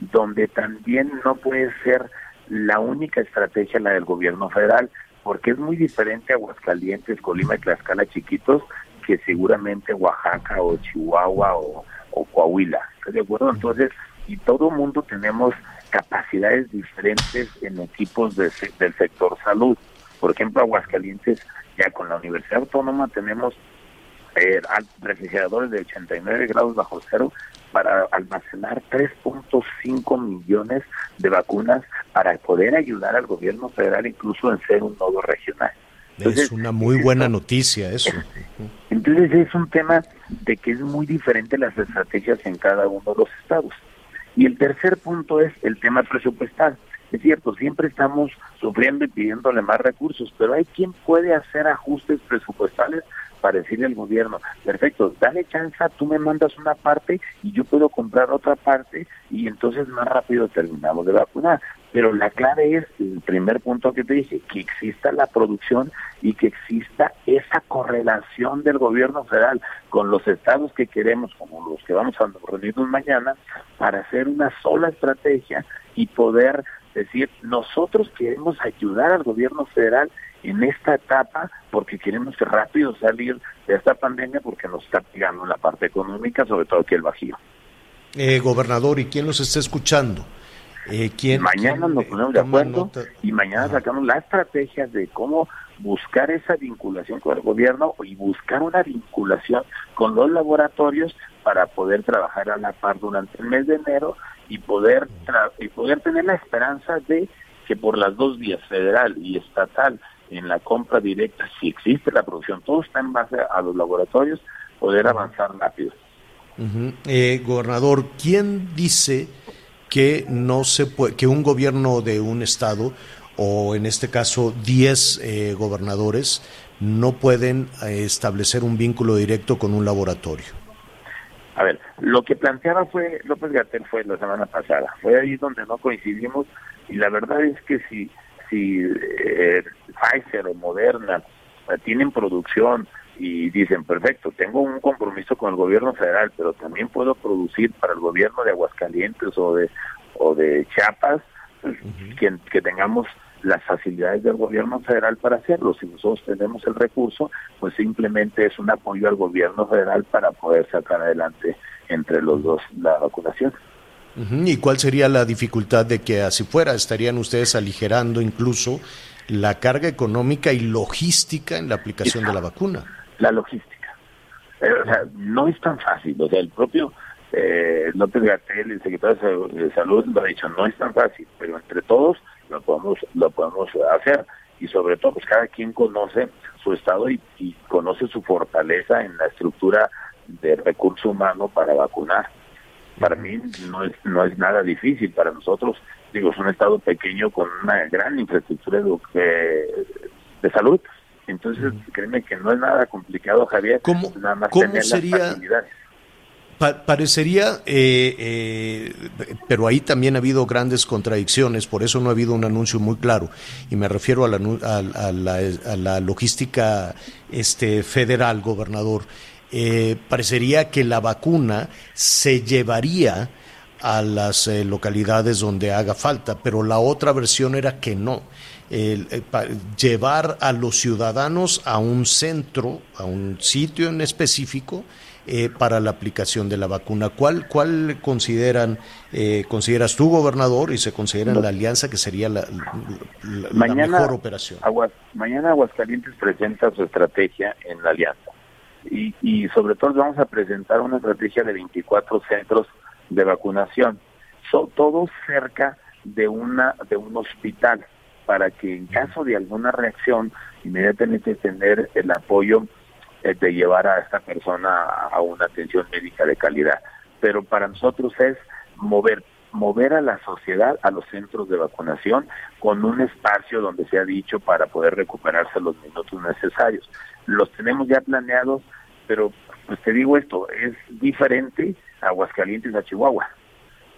donde también no puede ser la única estrategia la del gobierno federal, porque es muy diferente Aguascalientes, Colima y Tlaxcala chiquitos que seguramente Oaxaca o Chihuahua o, Coahuila. ¿Estás de acuerdo? Entonces, y todo mundo tenemos capacidades diferentes en equipos del sector salud. Por ejemplo, Aguascalientes, ya con la Universidad Autónoma tenemos eh, refrigeradores de 89 grados bajo cero para almacenar 3.5 millones de vacunas para poder ayudar al gobierno federal incluso en ser un nodo regional. es una muy buena noticia eso. Entonces es un tema de que es muy diferente las estrategias en cada uno de los estados. Y el tercer punto es el tema presupuestal. Es cierto, siempre estamos sufriendo y pidiéndole más recursos, pero hay quien puede hacer ajustes presupuestales para decirle al gobierno, perfecto, dale chance, tú me mandas una parte y yo puedo comprar otra parte y entonces más rápido terminamos de vacunar. Pero la clave es, el primer punto que te dije, que exista la producción y que exista esa correlación del gobierno federal con los estados que queremos, como los que vamos a reunirnos mañana, para hacer una sola estrategia y poder decir, nosotros queremos ayudar al gobierno federal en esta etapa porque queremos que rápido salir de esta pandemia porque nos está pegando en la parte económica, sobre todo aquí el Bajío. Eh, gobernador, ¿y quién los está escuchando? Eh, ¿quién, mañana nos ponemos de acuerdo y mañana sacamos la estrategia de cómo buscar esa vinculación con el gobierno y buscar una vinculación con los laboratorios para poder trabajar a la par durante el mes de enero y poder y poder tener la esperanza de que por las dos vías federal y estatal en la compra directa, si existe la producción, todo está en base a los laboratorios, poder avanzar rápido. eh, gobernador, ¿quién dice que no se puede, que un gobierno de un estado o en este caso 10 eh, gobernadores no pueden eh, establecer un vínculo directo con un laboratorio? A ver, lo que planteaba fue López Gatel fue la semana pasada, fue ahí donde no coincidimos y la verdad es que si si eh, Pfizer o Moderna eh, tienen producción y dicen, perfecto, tengo un compromiso con el gobierno federal, pero también puedo producir para el gobierno de Aguascalientes o de, o de Chiapas, pues, que, que tengamos las facilidades del gobierno federal para hacerlo. Si nosotros tenemos el recurso, pues simplemente es un apoyo al gobierno federal para poder sacar adelante entre los dos la vacunación. ¿Y cuál sería la dificultad de que así fuera? ¿Estarían ustedes aligerando incluso la carga económica y logística en la aplicación de la vacuna? La logística. Eh, o sea, no es tan fácil. O sea, el propio eh, López Gatel, el secretario de Salud, lo ha dicho, no es tan fácil, pero entre todos lo podemos, lo podemos hacer. Y sobre todo, pues cada quien conoce su estado y, y conoce su fortaleza en la estructura de recurso humano para vacunar para mí no es, no es nada difícil. Para nosotros, digo, es un estado pequeño con una gran infraestructura de, de salud. Entonces, créeme que no es nada complicado, Javier. ¿Cómo, nada más ¿cómo tener sería? las. Pa- parecería, eh, eh, pero ahí también ha habido grandes contradicciones, por eso no ha habido un anuncio muy claro. Y me refiero a la, a, a la, a la logística este, federal, gobernador. Eh, parecería que la vacuna se llevaría a las eh, localidades donde haga falta, pero la otra versión era que no. Eh, llevar a los ciudadanos a un centro, a un sitio en específico, eh, para la aplicación de la vacuna. ¿Cuál, cuál consideran, eh, consideras tú, gobernador, y se considera en la alianza que sería la, la- la mañana, mejor operación? Aguas- mañana Aguascalientes presenta su estrategia en la alianza. Y, y sobre todo vamos a presentar una estrategia de 24 centros de vacunación, so, todos cerca de una de un hospital para que en caso de alguna reacción inmediatamente tener el apoyo eh, de llevar a esta persona a una atención médica de calidad. Pero para nosotros es mover mover a la sociedad a los centros de vacunación con un espacio donde se ha dicho para poder recuperarse los minutos necesarios. Los tenemos ya planeados, pero pues te digo esto, es diferente a Aguascalientes a Chihuahua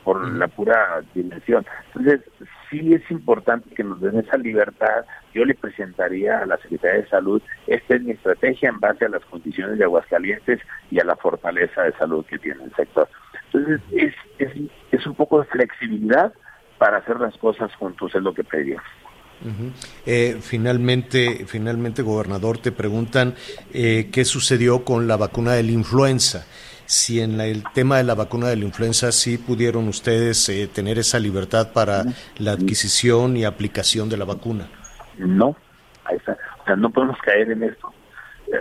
por la pura dimensión. Entonces, sí es importante que nos den esa libertad. Yo le presentaría a la Secretaría de Salud, esta es mi estrategia en base a las condiciones de Aguascalientes y a la fortaleza de salud que tiene el sector. Entonces, es, es, es un poco de flexibilidad para hacer las cosas juntos, es lo que pedimos. Eh, finalmente, finalmente, gobernador, te preguntan eh, qué sucedió con la vacuna de la influenza. Si en la- el tema de la vacuna de la influenza sí pudieron ustedes eh, tener esa libertad para la adquisición y aplicación de la vacuna. No, ahí está. o sea, no podemos caer en esto.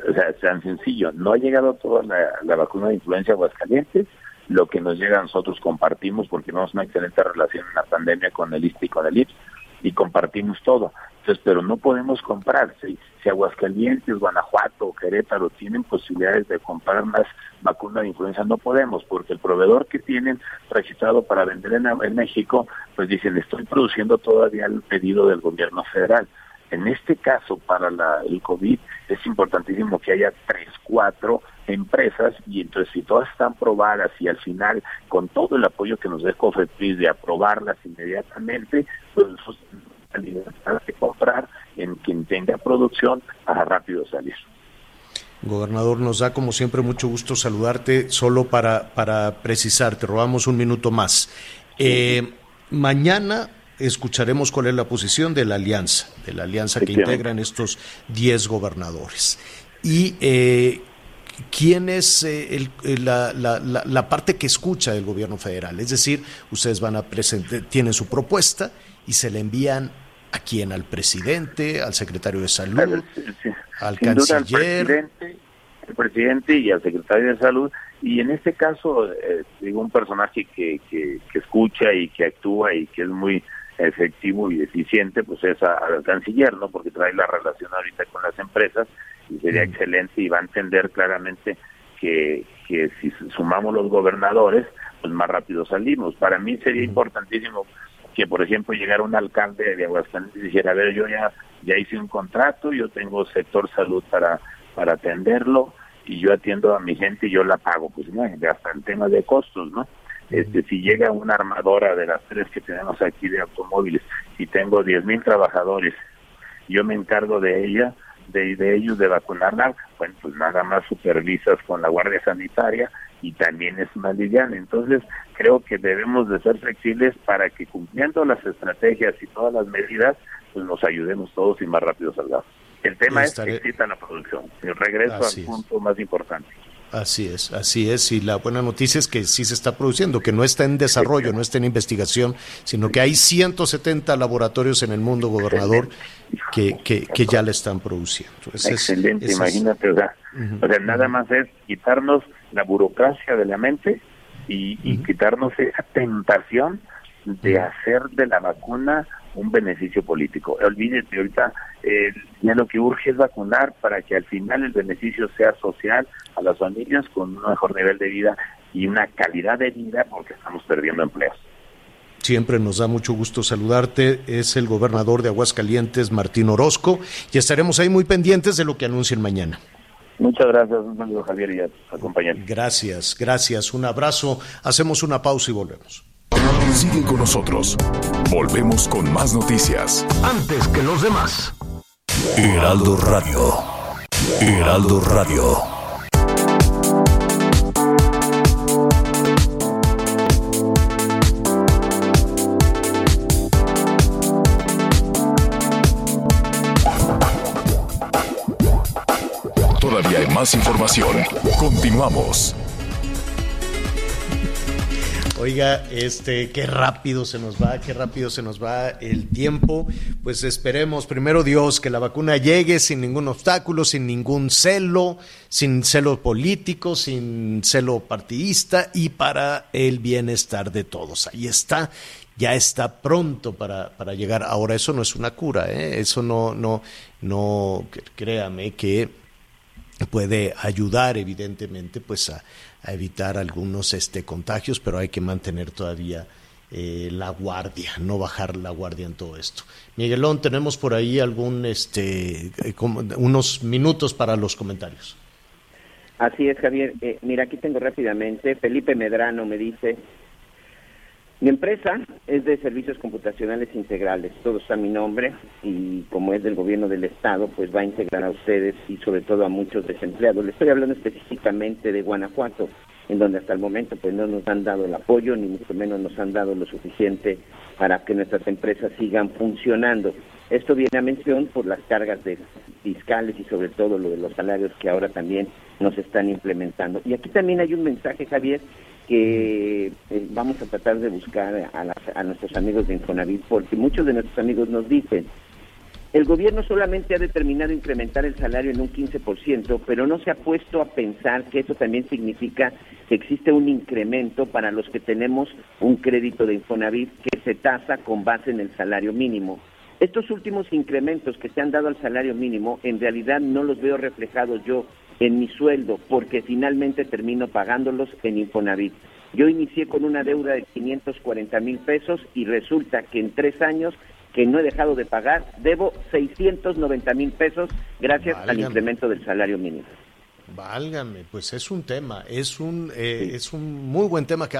o sea, es tan sencillo. No ha llegado toda la, vacuna de influenza a Aguascalientes, lo que nos llega a nosotros compartimos porque tenemos una excelente relación en la pandemia con el ISP y con el IPS y compartimos todo. Entonces, pero no podemos comprar. Si, si Aguascalientes, Guanajuato, Querétaro tienen posibilidades de comprar más vacunas de influenza, no podemos, porque el proveedor que tienen registrado para vender en, en México, pues dicen, estoy produciendo todavía el pedido del gobierno federal. En este caso, para la, el COVID, es importantísimo que haya tres, cuatro empresas y entonces si todas están probadas y al final con todo el apoyo que nos dé COFEPRIS de aprobarlas inmediatamente, pues la libertad de comprar en quien tenga producción para rápido salir. Gobernador, nos da como siempre mucho gusto saludarte. Solo para, para precisar, te robamos un minuto más. Eh, mañana escucharemos cuál es la posición de la alianza, de la alianza que integran estos 10 gobernadores. Y eh, quién es eh, la, la, parte que escucha del gobierno federal. Es decir, ustedes van a presentar, tienen su propuesta y se le envían a quién, al presidente, al secretario de salud, al canciller. el presidente y al secretario de salud y en este caso eh, digo un personaje que, que, que, escucha y que actúa y que es muy efectivo y eficiente, pues es al canciller, ¿no? Porque trae la relación ahorita con las empresas y sería mm. excelente y va a entender claramente que, que si sumamos los gobernadores, pues más rápido salimos. Para mí sería importantísimo que, por ejemplo, llegara un alcalde de Aguascalientes y dijera, a ver, yo ya, ya hice un contrato, yo tengo sector salud para, para atenderlo y yo atiendo a mi gente y yo la pago. Pues no, hasta el tema de costos, ¿no? Este, si llega una armadora de las tres que tenemos aquí de automóviles y tengo diez mil trabajadores, yo me encargo de ella, de, de ellos de vacunarla, bueno, pues nada más supervisas con la Guardia Sanitaria y también es una liviana. Entonces, creo que debemos de ser flexibles para que cumpliendo las estrategias y todas las medidas, pues nos ayudemos todos y más rápido salgamos. El tema es que exista la producción. Y regreso al punto más importante. Así es, así es. Y la buena noticia es que sí se está produciendo, que no está en desarrollo, no está en investigación, sino que hay 170 laboratorios en el mundo, gobernador, que, que, que ya la están produciendo. Excelente, imagínate, o sea, nada más es quitarnos la burocracia de la mente y, y quitarnos esa tentación de hacer de la vacuna un beneficio político. Olvídate, ahorita eh, ya lo que urge es vacunar para que al final el beneficio sea social a las familias con un mejor nivel de vida y una calidad de vida porque estamos perdiendo empleos. Siempre nos da mucho gusto saludarte. Es el gobernador de Aguascalientes, Martín Orozco, y estaremos ahí muy pendientes de lo que anuncien mañana. Muchas gracias, amigo Javier y a tus Gracias, gracias. Un abrazo. Hacemos una pausa y volvemos. Sigue con nosotros. Volvemos con más noticias. Antes que los demás. Heraldo Radio. Heraldo Radio. Todavía hay más información. Continuamos. Oiga, este, qué rápido se nos va, qué rápido se nos va el tiempo. Pues esperemos, primero Dios, que la vacuna llegue sin ningún obstáculo, sin ningún celo, sin celo político, sin celo partidista y para el bienestar de todos. Ahí está, ya está pronto para, para llegar. Ahora, eso no es una cura, ¿eh? eso no, no, no, créame que puede ayudar evidentemente pues a a evitar algunos este, contagios, pero hay que mantener todavía eh, la guardia, no bajar la guardia en todo esto. Miguelón, tenemos por ahí algún, este, eh, unos minutos para los comentarios. Así es, Javier. Eh, mira, aquí tengo rápidamente, Felipe Medrano me dice, mi empresa es de servicios computacionales integrales, todo está a mi nombre y como es del gobierno del estado, pues va a integrar a ustedes y sobre todo a muchos desempleados. Le estoy hablando específicamente de Guanajuato, en donde hasta el momento pues no nos han dado el apoyo ni mucho menos nos han dado lo suficiente para que nuestras empresas sigan funcionando. Esto viene a mención por las cargas de fiscales y sobre todo lo de los salarios que ahora también nos están implementando. Y aquí también hay un mensaje, Javier, que eh, vamos a tratar de buscar a, nuestros amigos de Infonavit, porque muchos de nuestros amigos nos dicen, El gobierno solamente ha determinado incrementar el salario en un 15%, pero no se ha puesto a pensar que eso también significa que existe un incremento para los que tenemos un crédito de Infonavit que se tasa con base en el salario mínimo. Estos últimos incrementos que se han dado al salario mínimo, en realidad no los veo reflejados yo en mi sueldo, porque finalmente termino pagándolos en Infonavit. Yo inicié con una deuda de 540 mil pesos y resulta que en tres años que no he dejado de pagar, debo 690 mil pesos gracias al incremento del salario mínimo. Válgame, pues es un tema, es un, eh, es un muy buen tema que